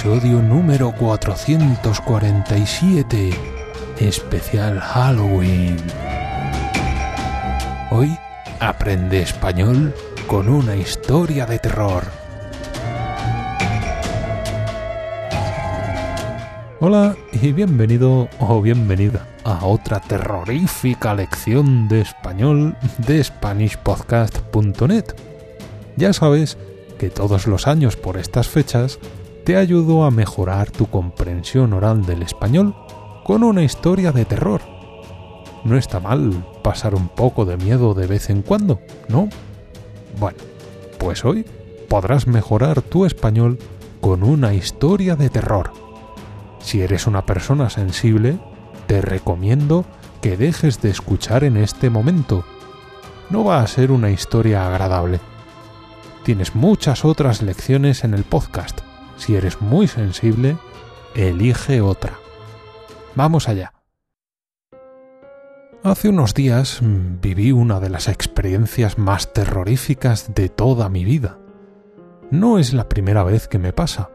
episodio número 447, especial Halloween. Hoy aprende español con una historia de terror. Hola y bienvenido o bienvenida a otra terrorífica lección de español de SpanishPodcast.net. Ya sabes que todos los años por estas fechas te ayudo a mejorar tu comprensión oral del español con una historia de terror. No está mal pasar un poco de miedo de vez en cuando, ¿no? Bueno, pues hoy podrás mejorar tu español con una historia de terror. Si eres una persona sensible, te recomiendo que dejes de escuchar en este momento. No va a ser una historia agradable Tienes muchas otras lecciones en el podcast. Si eres muy sensible, elige otra. Vamos allá. Hace unos días mm, viví una de las experiencias más terroríficas de toda mi vida. No es la primera vez que me pasa.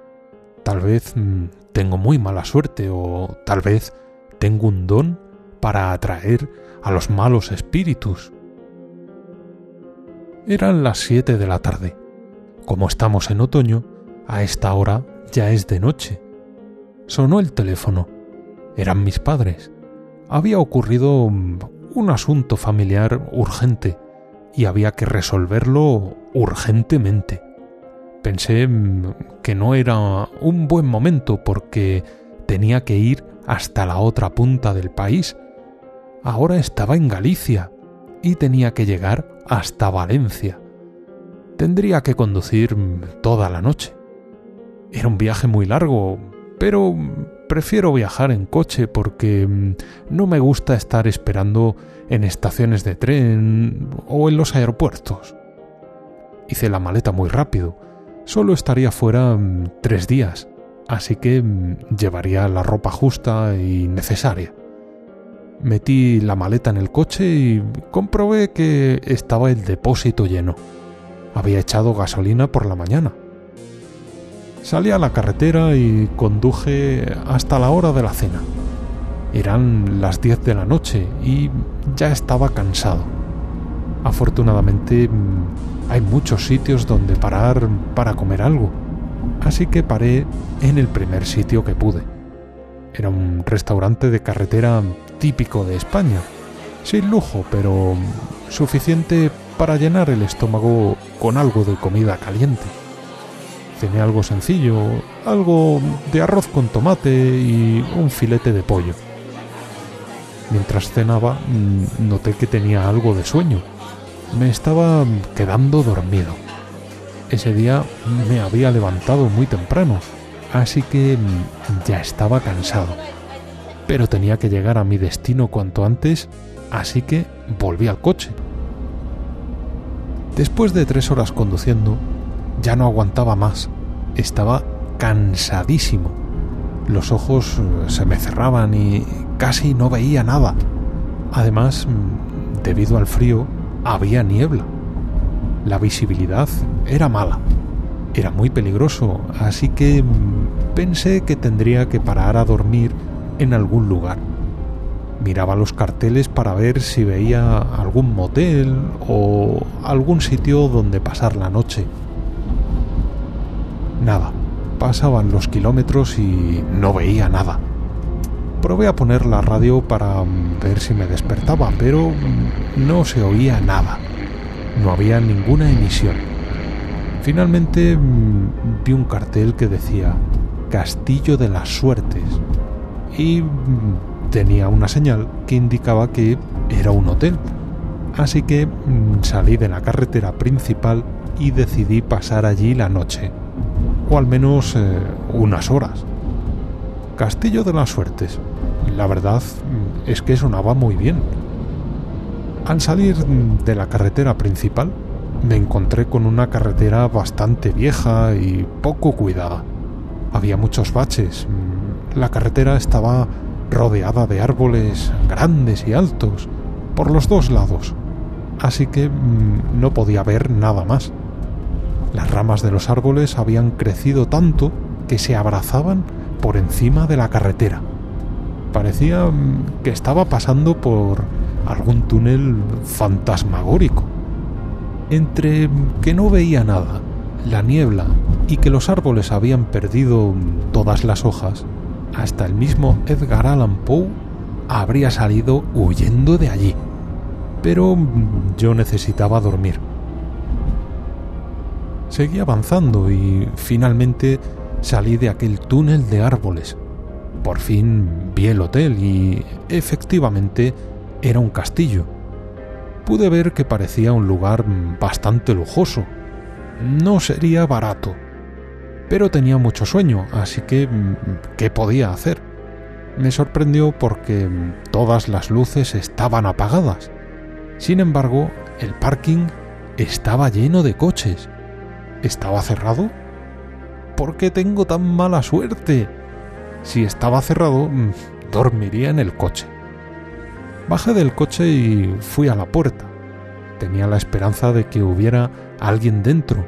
Tal vez mm, tengo muy mala suerte o tal vez tengo un don para atraer a los malos espíritus. Eran las siete de la tarde. Como estamos en otoño, a esta hora ya es de noche. Sonó el teléfono. Eran mis padres. Había ocurrido mm, un asunto familiar urgente y había que resolverlo urgentemente. Pensé mm, que no era un buen momento porque tenía que ir hasta la otra punta del país. Ahora estaba en Galicia y tenía que llegar hasta Valencia. Tendría que conducir toda la noche. Era un viaje muy largo, pero prefiero viajar en coche porque mm, no me gusta estar esperando en estaciones de tren o en los aeropuertos. Hice la maleta muy rápido. Solo estaría fuera mm, tres días, así que mm, llevaría la ropa justa y necesaria. Metí la maleta en el coche y comprobé que estaba el depósito lleno. Había echado gasolina por la mañana. Salí a la carretera y conduje hasta la hora de la cena. Eran las 10 de la noche y ya estaba cansado. Afortunadamente mm, hay muchos sitios donde parar para comer algo, así que paré en el primer sitio que pude. Era un restaurante de carretera típico de España. Sin lujo, pero suficiente para llenar el estómago con algo de comida caliente. Cené algo sencillo, algo de arroz con tomate y un filete de pollo. Mientras cenaba, mm, noté que tenía algo de sueño. Me estaba quedando dormido. Ese día me había levantado muy temprano, así que mm, ya estaba cansado pero tenía que llegar a mi destino cuanto antes, así que volví al coche. Después de tres horas conduciendo, ya no aguantaba más. Estaba cansadísimo. Los ojos eh, se me cerraban y casi no veía nada. Además, mm, debido al frío, había niebla. La visibilidad era mala. Era muy peligroso, así que mm, pensé que tendría que parar a dormir en algún lugar. Miraba los carteles para ver si veía algún motel o algún sitio donde pasar la noche. Nada. Pasaban los kilómetros y no veía nada. Probé a poner la radio para ver si me despertaba, pero no se oía nada. No había ninguna emisión. Finalmente mm, vi un cartel que decía Castillo de las Suertes y mm, tenía una señal que indicaba que era un hotel. Así que mm, salí de la carretera principal y decidí pasar allí la noche, o al menos eh, unas horas. Castillo de las Suertes. La verdad mm, es que sonaba muy bien. Al salir de la carretera principal, me encontré con una carretera bastante vieja y poco cuidada. Había muchos baches, la carretera estaba rodeada de árboles grandes y altos por los dos lados, así que mm, no podía ver nada más. Las ramas de los árboles habían crecido tanto que se abrazaban por encima de la carretera. Parecía mm, que estaba pasando por algún túnel fantasmagórico. Entre que no veía nada, la niebla y que los árboles habían perdido todas las hojas, hasta el mismo Edgar Allan Poe habría salido huyendo de allí. Pero yo necesitaba dormir. Seguí avanzando y finalmente salí de aquel túnel de árboles. Por fin vi el hotel y efectivamente era un castillo. Pude ver que parecía un lugar bastante lujoso. No sería barato, pero tenía mucho sueño, así que ¿qué podía hacer? Me sorprendió porque todas las luces estaban apagadas. Sin embargo, el parking estaba lleno de coches. ¿Estaba cerrado? ¿Por qué tengo tan mala suerte? Si estaba cerrado, dormiría en el coche. Bajé del coche y fui a la puerta. Tenía la esperanza de que hubiera alguien dentro.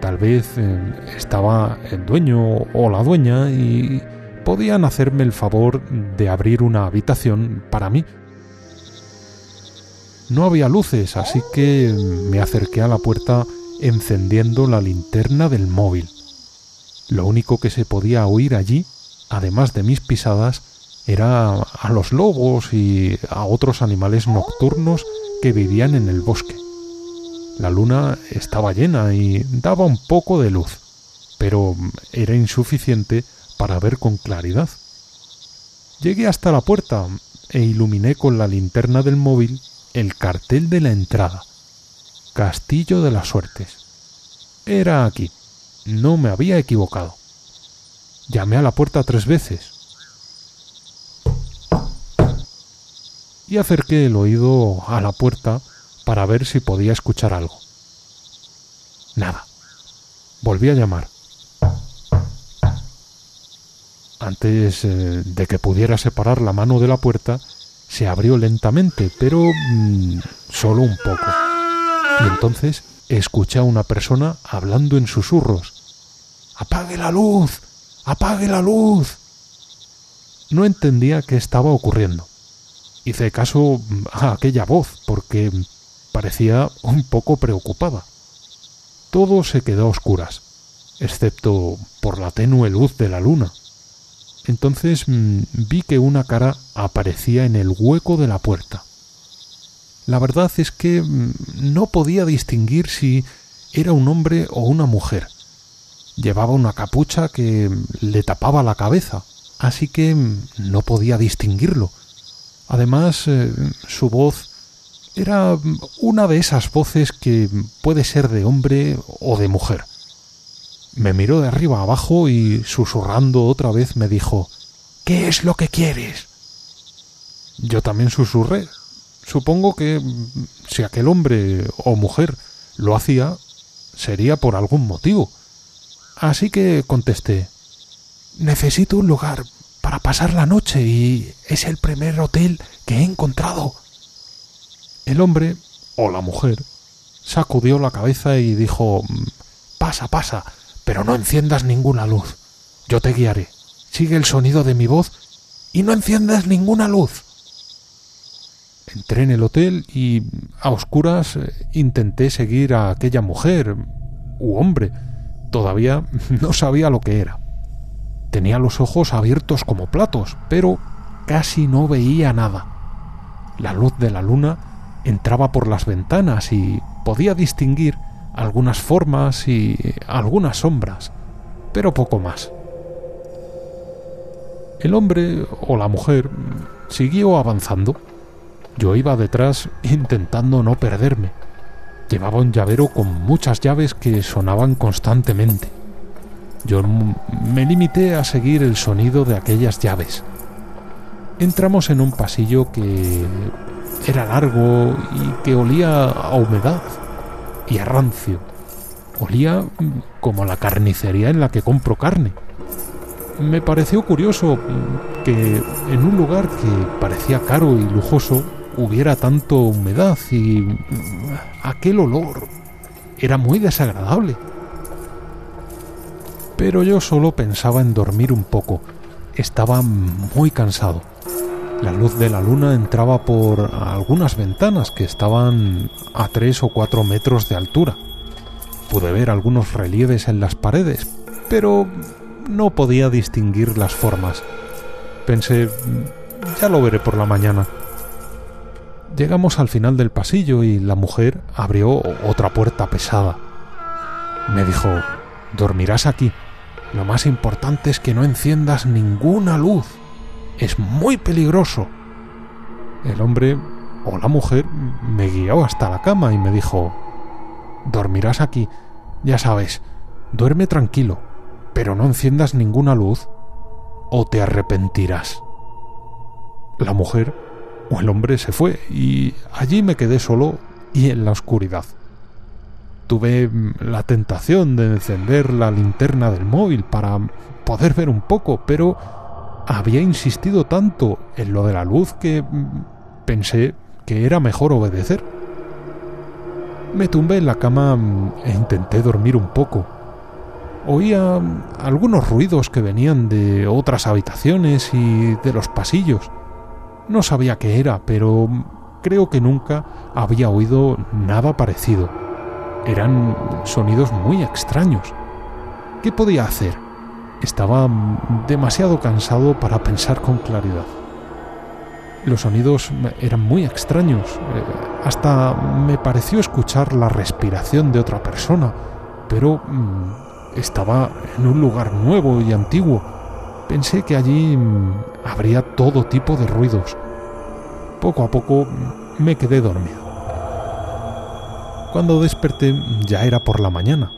Tal vez eh, estaba el dueño o la dueña y podían hacerme el favor de abrir una habitación para mí. No había luces, así que me acerqué a la puerta encendiendo la linterna del móvil. Lo único que se podía oír allí, además de mis pisadas, era a los lobos y a otros animales nocturnos que vivían en el bosque. La luna estaba llena y daba un poco de luz, pero era insuficiente para ver con claridad. Llegué hasta la puerta e iluminé con la linterna del móvil el cartel de la entrada. Castillo de las Suertes. Era aquí. No me había equivocado. Llamé a la puerta tres veces. Y acerqué el oído a la puerta para ver si podía escuchar algo. Nada. Volví a llamar. Antes eh, de que pudiera separar la mano de la puerta, se abrió lentamente, pero mm, solo un poco. Y entonces escuché a una persona hablando en susurros. ¡Apague la luz! ¡Apague la luz! No entendía qué estaba ocurriendo. Hice caso a aquella voz porque parecía un poco preocupada. Todo se quedó a oscuras, excepto por la tenue luz de la luna. Entonces mm, vi que una cara aparecía en el hueco de la puerta. La verdad es que mm, no podía distinguir si era un hombre o una mujer. Llevaba una capucha que le tapaba la cabeza, así que mm, no podía distinguirlo. Además, eh, su voz era una de esas voces que puede ser de hombre o de mujer. Me miró de arriba abajo y susurrando otra vez me dijo ¿Qué es lo que quieres? Yo también susurré. Supongo que si aquel hombre o mujer lo hacía, sería por algún motivo. Así que contesté Necesito un lugar para pasar la noche y es el primer hotel que he encontrado. El hombre o la mujer sacudió la cabeza y dijo Pasa, pasa, pero no enciendas ninguna luz. Yo te guiaré. Sigue el sonido de mi voz y no enciendas ninguna luz. Entré en el hotel y a oscuras eh, intenté seguir a aquella mujer u hombre. Todavía no sabía lo que era. Tenía los ojos abiertos como platos, pero casi no veía nada. La luz de la luna entraba por las ventanas y podía distinguir algunas formas y algunas sombras, pero poco más. El hombre o la mujer siguió avanzando. Yo iba detrás intentando no perderme. Llevaba un llavero con muchas llaves que sonaban constantemente. Yo me limité a seguir el sonido de aquellas llaves. Entramos en un pasillo que era largo y que olía a humedad y a rancio. Olía como la carnicería en la que compro carne. Me pareció curioso que en un lugar que parecía caro y lujoso hubiera tanto humedad y aquel olor era muy desagradable. Pero yo solo pensaba en dormir un poco. Estaba muy cansado. La luz de la luna entraba por algunas ventanas que estaban a tres o cuatro metros de altura. Pude ver algunos relieves en las paredes, pero no podía distinguir las formas. Pensé, ya lo veré por la mañana. Llegamos al final del pasillo y la mujer abrió otra puerta pesada. Me dijo, dormirás aquí. Lo más importante es que no enciendas ninguna luz. Es muy peligroso. El hombre o la mujer me guió hasta la cama y me dijo, dormirás aquí. Ya sabes, duerme tranquilo, pero no enciendas ninguna luz o te arrepentirás. La mujer o el hombre se fue y allí me quedé solo y en la oscuridad. Tuve mm, la tentación de encender la linterna del móvil para poder ver un poco, pero había insistido tanto en lo de la luz que mm, pensé que era mejor obedecer. Me tumbé en la cama mm, e intenté dormir un poco. Oía algunos ruidos que venían de otras habitaciones y de los pasillos. No sabía qué era, pero creo que nunca había oído nada parecido. Eran sonidos muy extraños. ¿Qué podía hacer? Estaba demasiado cansado para pensar con claridad. Los sonidos eran muy extraños. Eh, hasta me pareció escuchar la respiración de otra persona, pero mm, estaba en un lugar nuevo y antiguo Pensé que allí mm, habría todo tipo de ruidos. Poco a poco mm, me quedé dormido. Cuando desperté ya era por la mañana.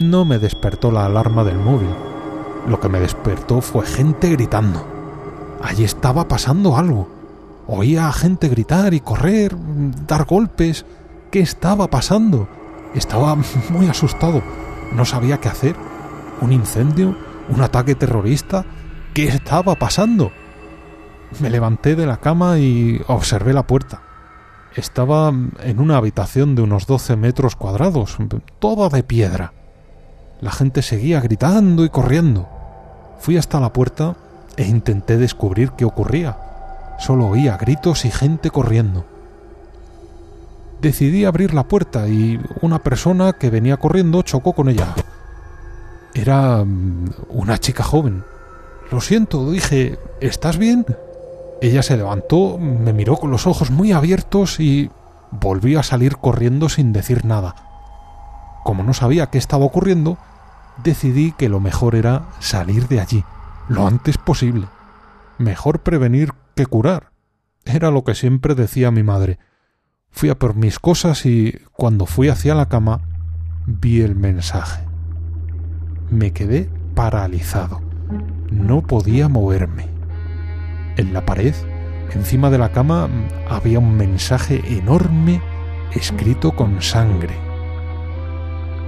No me despertó la alarma del móvil. Lo que me despertó fue gente gritando. Allí estaba pasando algo. Oía a gente gritar y correr, mm, dar golpes. ¿Qué estaba pasando? Estaba muy asustado. No sabía qué hacer. ¿Un incendio? ¿Un ataque terrorista? ¿Qué estaba pasando? Me levanté de la cama y observé la puerta. Estaba en una habitación de unos 12 metros cuadrados, toda de piedra. La gente seguía gritando y corriendo. Fui hasta la puerta e intenté descubrir qué ocurría. Solo oía gritos y gente corriendo. Decidí abrir la puerta y una persona que venía corriendo chocó con ella. Era mm, una chica joven. Lo siento, dije, ¿estás bien? Ella se levantó, me miró con los ojos muy abiertos y volvió a salir corriendo sin decir nada. Como no sabía qué estaba ocurriendo, decidí que lo mejor era salir de allí, lo antes posible. Mejor prevenir que curar. Era lo que siempre decía mi madre. Fui a por mis cosas y cuando fui hacia la cama vi el mensaje. Me quedé paralizado. No podía moverme. En la pared, encima de la cama, había un mensaje enorme escrito con sangre.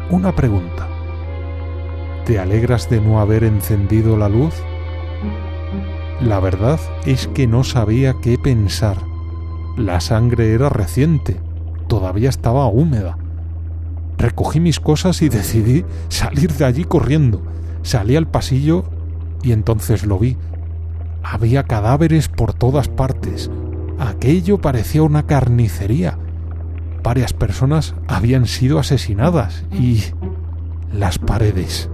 Una pregunta. ¿Te alegras de no haber encendido la luz? La verdad es que no sabía qué pensar. La sangre era reciente, todavía estaba húmeda. Recogí mis cosas y decidí salir de allí corriendo. Salí al pasillo y entonces lo vi. Había cadáveres por todas partes. Aquello parecía una carnicería. Varias personas habían sido asesinadas y... las paredes.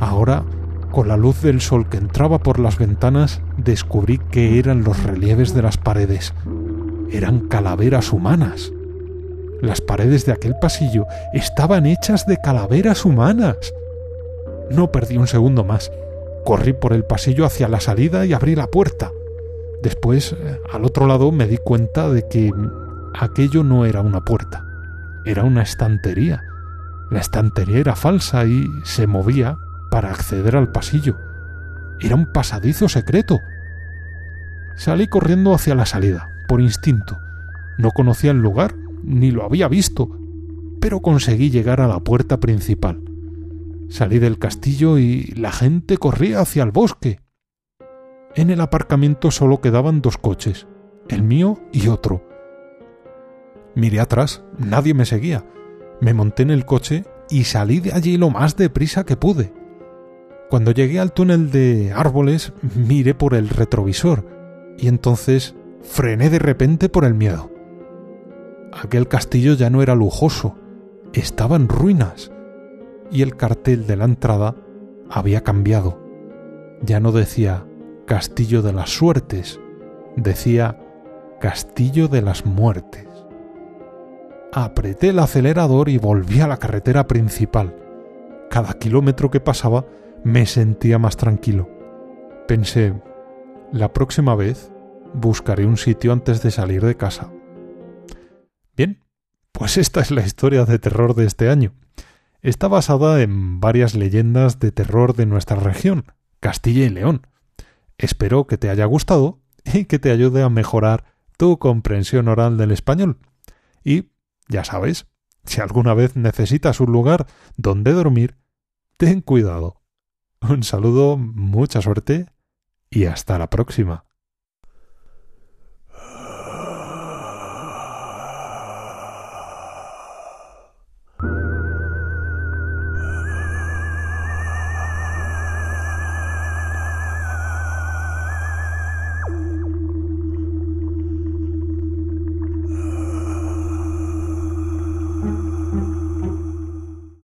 Ahora, con la luz del sol que entraba por las ventanas, descubrí que eran los relieves de las paredes. Eran calaveras humanas. Las paredes de aquel pasillo estaban hechas de calaveras humanas. No perdí un segundo más. Corrí por el pasillo hacia la salida y abrí la puerta. Después, eh, al otro lado, me di cuenta de que aquello no era una puerta, era una estantería. La estantería era falsa y se movía para acceder al pasillo. Era un pasadizo secreto. Salí corriendo hacia la salida, por instinto. No conocía el lugar, ni lo había visto, pero conseguí llegar a la puerta principal. Salí del castillo y la gente corría hacia el bosque. En el aparcamiento solo quedaban dos coches, el mío y otro. Miré atrás, nadie me seguía. Me monté en el coche y salí de allí lo más deprisa que pude. Cuando llegué al túnel de árboles, miré por el retrovisor y entonces frené de repente por el miedo. Aquel castillo ya no era lujoso, estaba en ruinas y el cartel de la entrada había cambiado. Ya no decía Castillo de las Suertes, decía Castillo de las Muertes. Apreté el acelerador y volví a la carretera principal. Cada kilómetro que pasaba me sentía más tranquilo. Pensé, la próxima vez buscaré un sitio antes de salir de casa. Pues esta es la historia de terror de este año. Está basada en varias leyendas de terror de nuestra región, Castilla y León. Espero que te haya gustado y que te ayude a mejorar tu comprensión oral del español. Y, ya sabes, si alguna vez necesitas un lugar donde dormir, ten cuidado. Un saludo, mucha suerte y hasta la próxima.